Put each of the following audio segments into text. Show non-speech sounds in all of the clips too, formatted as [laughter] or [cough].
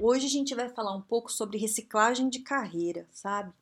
Hoje a gente vai falar um pouco sobre reciclagem de carreira, sabe?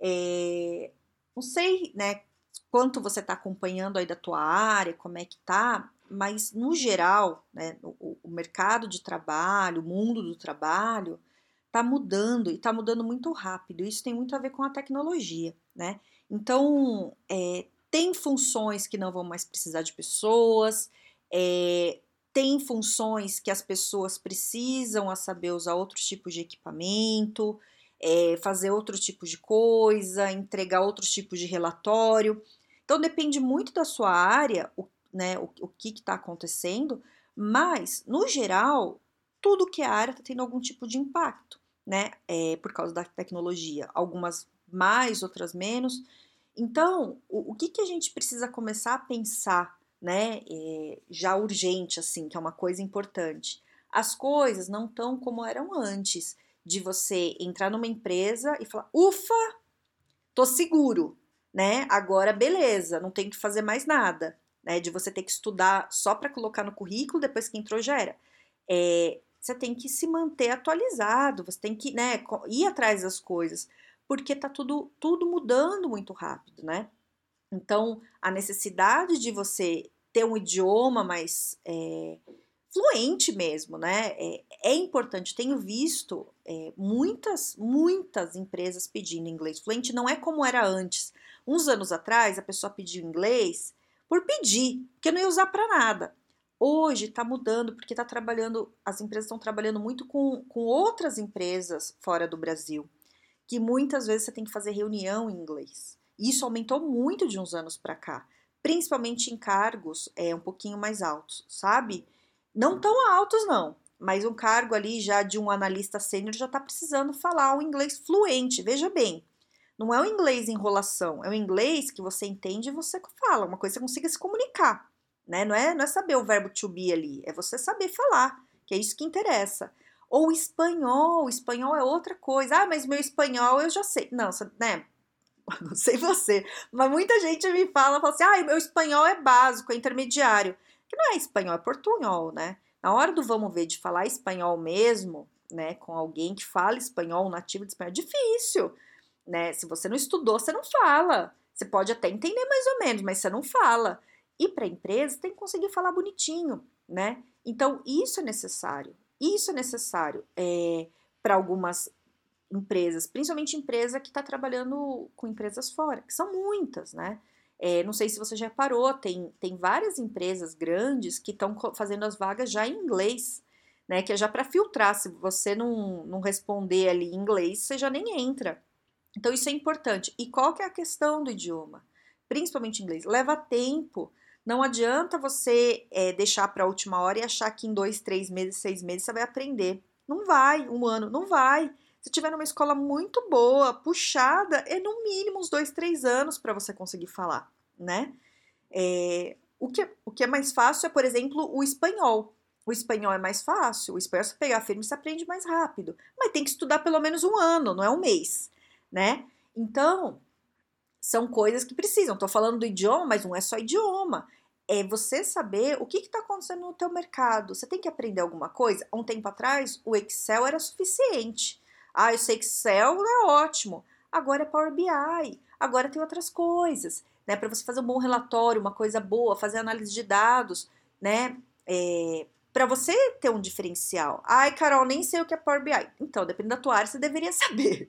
É, não sei, né, quanto você está acompanhando aí da tua área, como é que tá, mas no geral, né, o, o mercado de trabalho, o mundo do trabalho, está mudando e está mudando muito rápido. Isso tem muito a ver com a tecnologia, né? Então, é, tem funções que não vão mais precisar de pessoas, é, tem funções que as pessoas precisam a saber usar outros tipos de equipamento, é, fazer outros tipos de coisa, entregar outros tipos de relatório. Então depende muito da sua área, o, né, o, o que está acontecendo, mas no geral tudo que é área está tendo algum tipo de impacto, né? É, por causa da tecnologia. Algumas mais, outras menos. Então, o, o que, que a gente precisa começar a pensar né, é, já urgente, assim, que é uma coisa importante. As coisas não estão como eram antes, de você entrar numa empresa e falar, ufa, tô seguro, né? Agora beleza, não tem que fazer mais nada, né? De você ter que estudar só para colocar no currículo, depois que entrou já era. É, você tem que se manter atualizado, você tem que, né, ir atrás das coisas, porque tá tudo, tudo mudando muito rápido, né? Então, a necessidade de você ter um idioma mais é, fluente mesmo, né? É, é, importante. Tenho visto é, muitas, muitas empresas pedindo inglês fluente. Não é como era antes. Uns anos atrás, a pessoa pediu inglês por pedir, porque não ia usar para nada. Hoje está mudando porque está trabalhando, as empresas estão trabalhando muito com, com outras empresas fora do Brasil, que muitas vezes você tem que fazer reunião em inglês. Isso aumentou muito de uns anos para cá, principalmente em cargos é, um pouquinho mais altos, sabe? Não tão altos, não, mas um cargo ali já de um analista sênior já está precisando falar um inglês fluente. Veja bem, não é o inglês enrolação, é o inglês que você entende e você fala, uma coisa que você consiga se comunicar, né? Não é, não é saber o verbo to be ali, é você saber falar, que é isso que interessa. Ou espanhol, espanhol é outra coisa. Ah, mas meu espanhol eu já sei. Não, né? [laughs] não sei você, mas muita gente me fala, fala assim, ah, meu espanhol é básico, é intermediário. Que não é espanhol, é portunhol, né? Na hora do vamos ver de falar espanhol mesmo, né, com alguém que fala espanhol, nativo de espanhol, é difícil, né? Se você não estudou, você não fala. Você pode até entender mais ou menos, mas você não fala. E para a empresa tem que conseguir falar bonitinho, né? Então isso é necessário. Isso é necessário é, para algumas empresas, principalmente empresa que está trabalhando com empresas fora, que são muitas, né? É, não sei se você já parou, tem, tem várias empresas grandes que estão fazendo as vagas já em inglês, né? Que é já para filtrar. Se você não, não responder ali em inglês, você já nem entra. Então, isso é importante. E qual que é a questão do idioma? Principalmente inglês. Leva tempo. Não adianta você é, deixar para a última hora e achar que em dois, três meses, seis meses você vai aprender. Não vai, um ano, não vai. Se tiver numa escola muito boa, puxada, é no mínimo uns dois, três anos para você conseguir falar, né? É, o, que, o que é mais fácil é, por exemplo, o espanhol. O espanhol é mais fácil, o espanhol se pegar firme você aprende mais rápido, mas tem que estudar pelo menos um ano, não é um mês, né? Então, são coisas que precisam. Estou falando do idioma, mas não é só idioma. É você saber o que está acontecendo no teu mercado. Você tem que aprender alguma coisa. Há um tempo atrás, o Excel era suficiente. Ah, eu sei Excel é ótimo. Agora é Power BI. Agora tem outras coisas, né? Para você fazer um bom relatório, uma coisa boa, fazer análise de dados, né? É, para você ter um diferencial. Ai, Carol, nem sei o que é Power BI. Então, dependendo da tua área, você deveria [laughs] saber.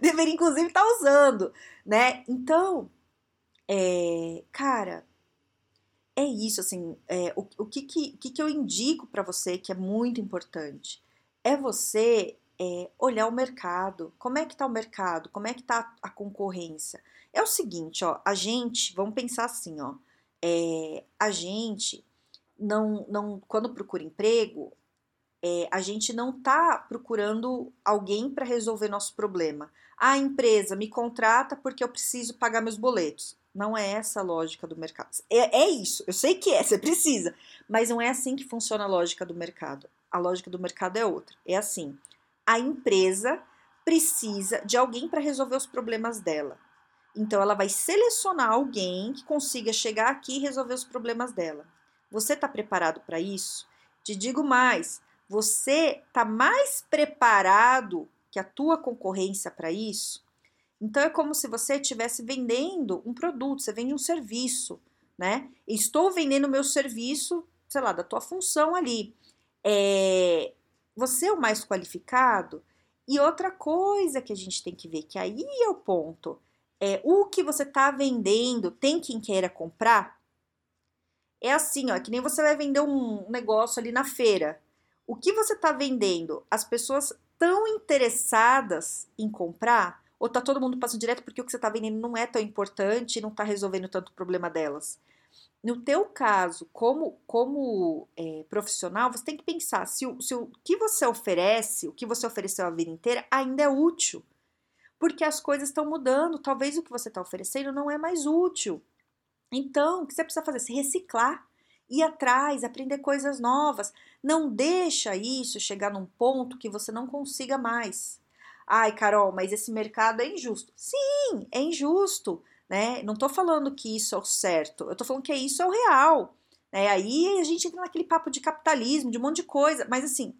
deveria, inclusive, estar tá usando, né? Então, é, cara, é isso, assim, é, o, o que, que, que, que eu indico para você que é muito importante? É você é, olhar o mercado. Como é que está o mercado? Como é que está a concorrência? É o seguinte, ó, a gente, vamos pensar assim, ó, é, a gente não, não, quando procura emprego, é, a gente não está procurando alguém para resolver nosso problema. A empresa me contrata porque eu preciso pagar meus boletos. Não é essa a lógica do mercado. É, é isso, eu sei que é, [laughs] você precisa, mas não é assim que funciona a lógica do mercado. A lógica do mercado é outra. É assim: a empresa precisa de alguém para resolver os problemas dela. Então, ela vai selecionar alguém que consiga chegar aqui e resolver os problemas dela. Você está preparado para isso? Te digo mais: você está mais preparado que a tua concorrência para isso? Então, é como se você estivesse vendendo um produto, você vende um serviço, né? Estou vendendo meu serviço, sei lá, da tua função ali. É, você é o mais qualificado? E outra coisa que a gente tem que ver, que aí é o ponto, é o que você está vendendo tem quem queira comprar? É assim, ó, que nem você vai vender um negócio ali na feira. O que você está vendendo? As pessoas estão interessadas em comprar? Ou tá todo mundo passando direto porque o que você está vendendo não é tão importante e não está resolvendo tanto o problema delas? No teu caso, como, como é, profissional, você tem que pensar se o, se o que você oferece, o que você ofereceu a vida inteira, ainda é útil. Porque as coisas estão mudando, talvez o que você está oferecendo não é mais útil. Então, o que você precisa fazer? Se reciclar, ir atrás, aprender coisas novas. Não deixa isso chegar num ponto que você não consiga mais. Ai, Carol, mas esse mercado é injusto. Sim, é injusto né? Não tô falando que isso é o certo, eu tô falando que isso é o real. Né? Aí a gente entra naquele papo de capitalismo, de um monte de coisa, mas assim,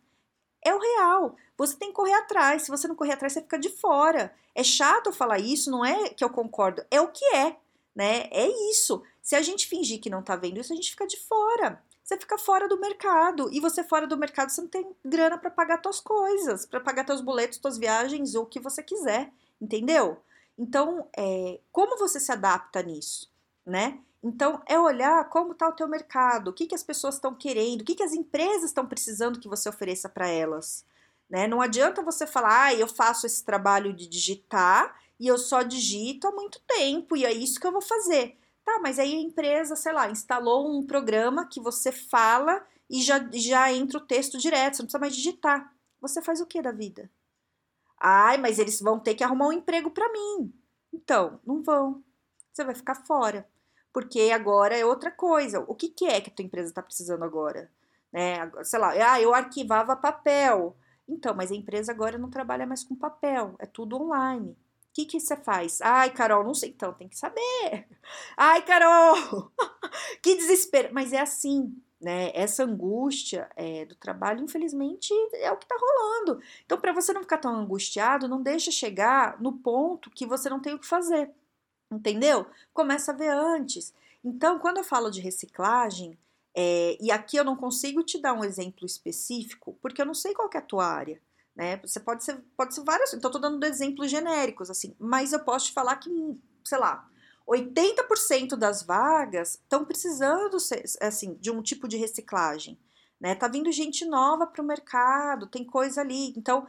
é o real. Você tem que correr atrás. Se você não correr atrás, você fica de fora. É chato falar isso, não é que eu concordo, é o que é, né? É isso. Se a gente fingir que não tá vendo isso, a gente fica de fora. Você fica fora do mercado. E você fora do mercado, você não tem grana para pagar suas coisas, para pagar teus boletos, suas viagens ou o que você quiser, entendeu? Então, é, como você se adapta nisso, né? Então, é olhar como está o teu mercado, o que, que as pessoas estão querendo, o que, que as empresas estão precisando que você ofereça para elas. Né? Não adianta você falar, ah, eu faço esse trabalho de digitar e eu só digito há muito tempo e é isso que eu vou fazer. Tá, mas aí a empresa, sei lá, instalou um programa que você fala e já, já entra o texto direto, você não precisa mais digitar. Você faz o que da vida? Ai, mas eles vão ter que arrumar um emprego para mim. Então, não vão. Você vai ficar fora. Porque agora é outra coisa. O que, que é que a tua empresa está precisando agora? Né? Sei lá, ah, eu arquivava papel. Então, mas a empresa agora não trabalha mais com papel, é tudo online. O que, que você faz? Ai, Carol, não sei. Então, tem que saber. Ai, Carol! [laughs] que desespero. Mas é assim né? Essa angústia é, do trabalho, infelizmente, é o que está rolando. Então, para você não ficar tão angustiado, não deixa chegar no ponto que você não tem o que fazer. Entendeu? Começa a ver antes. Então, quando eu falo de reciclagem, é, e aqui eu não consigo te dar um exemplo específico, porque eu não sei qual é a tua área. Né? Você pode ser, pode ser várias, então tô dando exemplos genéricos, assim, mas eu posso te falar que, sei lá, 80% das vagas estão precisando assim, de um tipo de reciclagem. Né? Tá vindo gente nova para o mercado, tem coisa ali. Então,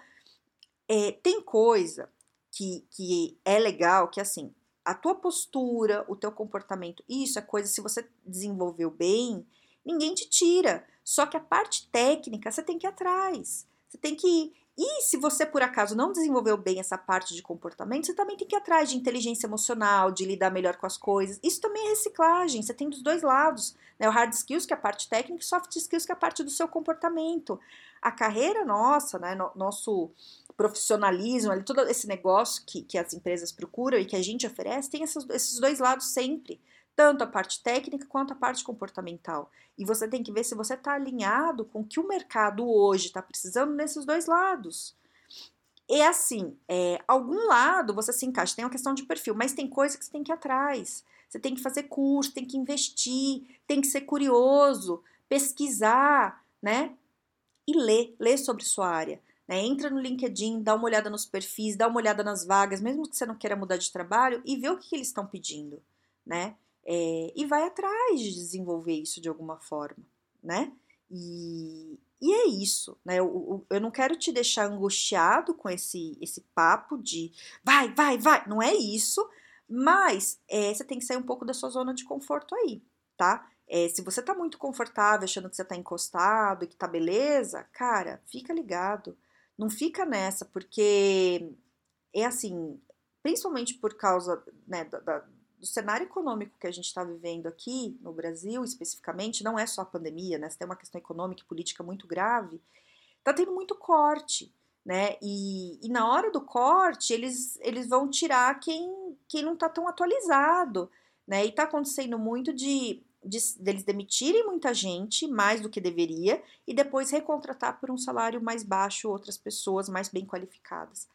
é, tem coisa que, que é legal, que assim, a tua postura, o teu comportamento, isso é coisa, se você desenvolveu bem, ninguém te tira. Só que a parte técnica, você tem que ir atrás. Você tem que e se você por acaso não desenvolveu bem essa parte de comportamento, você também tem que ir atrás de inteligência emocional, de lidar melhor com as coisas. Isso também é reciclagem, você tem dos dois lados. Né? O hard skills, que é a parte técnica, e soft skills, que é a parte do seu comportamento. A carreira nossa, né? nosso profissionalismo, ali, todo esse negócio que, que as empresas procuram e que a gente oferece, tem esses dois lados sempre tanto a parte técnica quanto a parte comportamental. E você tem que ver se você está alinhado com o que o mercado hoje está precisando nesses dois lados. É assim, é, algum lado você se encaixa, tem uma questão de perfil, mas tem coisa que você tem que ir atrás. Você tem que fazer curso, tem que investir, tem que ser curioso, pesquisar, né? E ler, ler sobre sua área. Né? Entra no LinkedIn, dá uma olhada nos perfis, dá uma olhada nas vagas, mesmo que você não queira mudar de trabalho, e vê o que, que eles estão pedindo, né? É, e vai atrás de desenvolver isso de alguma forma, né? E, e é isso, né? Eu, eu, não quero te deixar angustiado com esse, esse papo de vai, vai, vai. Não é isso, mas é, você tem que sair um pouco da sua zona de conforto aí, tá? É, se você tá muito confortável, achando que você tá encostado e que tá beleza, cara, fica ligado. Não fica nessa, porque é assim, principalmente por causa né, da, da, do cenário econômico que a gente está vivendo aqui no Brasil, especificamente, não é só a pandemia, né? Você tem uma questão econômica e política muito grave, tá tendo muito corte, né? E, e na hora do corte, eles, eles vão tirar quem, quem não tá tão atualizado, né? E tá acontecendo muito de, de deles demitirem muita gente, mais do que deveria, e depois recontratar por um salário mais baixo outras pessoas mais bem qualificadas.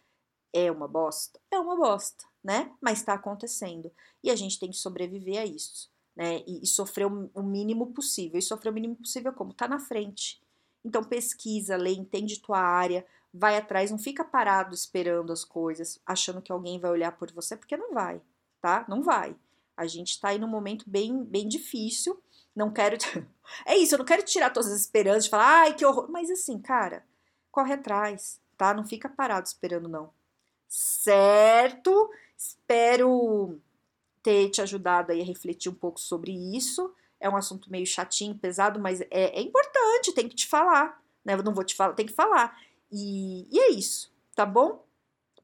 É uma bosta? É uma bosta, né? Mas está acontecendo. E a gente tem que sobreviver a isso, né? E, e sofrer o, o, mínimo possível. E sofrer o mínimo possível como? Tá na frente. Então pesquisa, lê, entende tua área, vai atrás, não fica parado esperando as coisas, achando que alguém vai olhar por você, porque não vai, tá? Não vai. A gente está aí num momento bem, bem difícil. Não quero. [laughs] é isso, eu não quero tirar todas as esperanças de falar, ai, que horror. Mas assim, cara, corre atrás, tá? Não fica parado esperando, não certo? Espero ter te ajudado aí a refletir um pouco sobre isso. É um assunto meio chatinho, pesado, mas é, é importante, tem que te falar, né? Eu não vou te falar, tem que falar. E, e é isso, tá bom?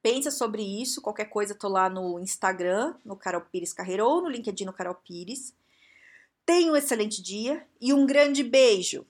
Pensa sobre isso, qualquer coisa, tô lá no Instagram, no Carol Pires Carreira, ou no LinkedIn no Carol Pires. Tenha um excelente dia e um grande beijo!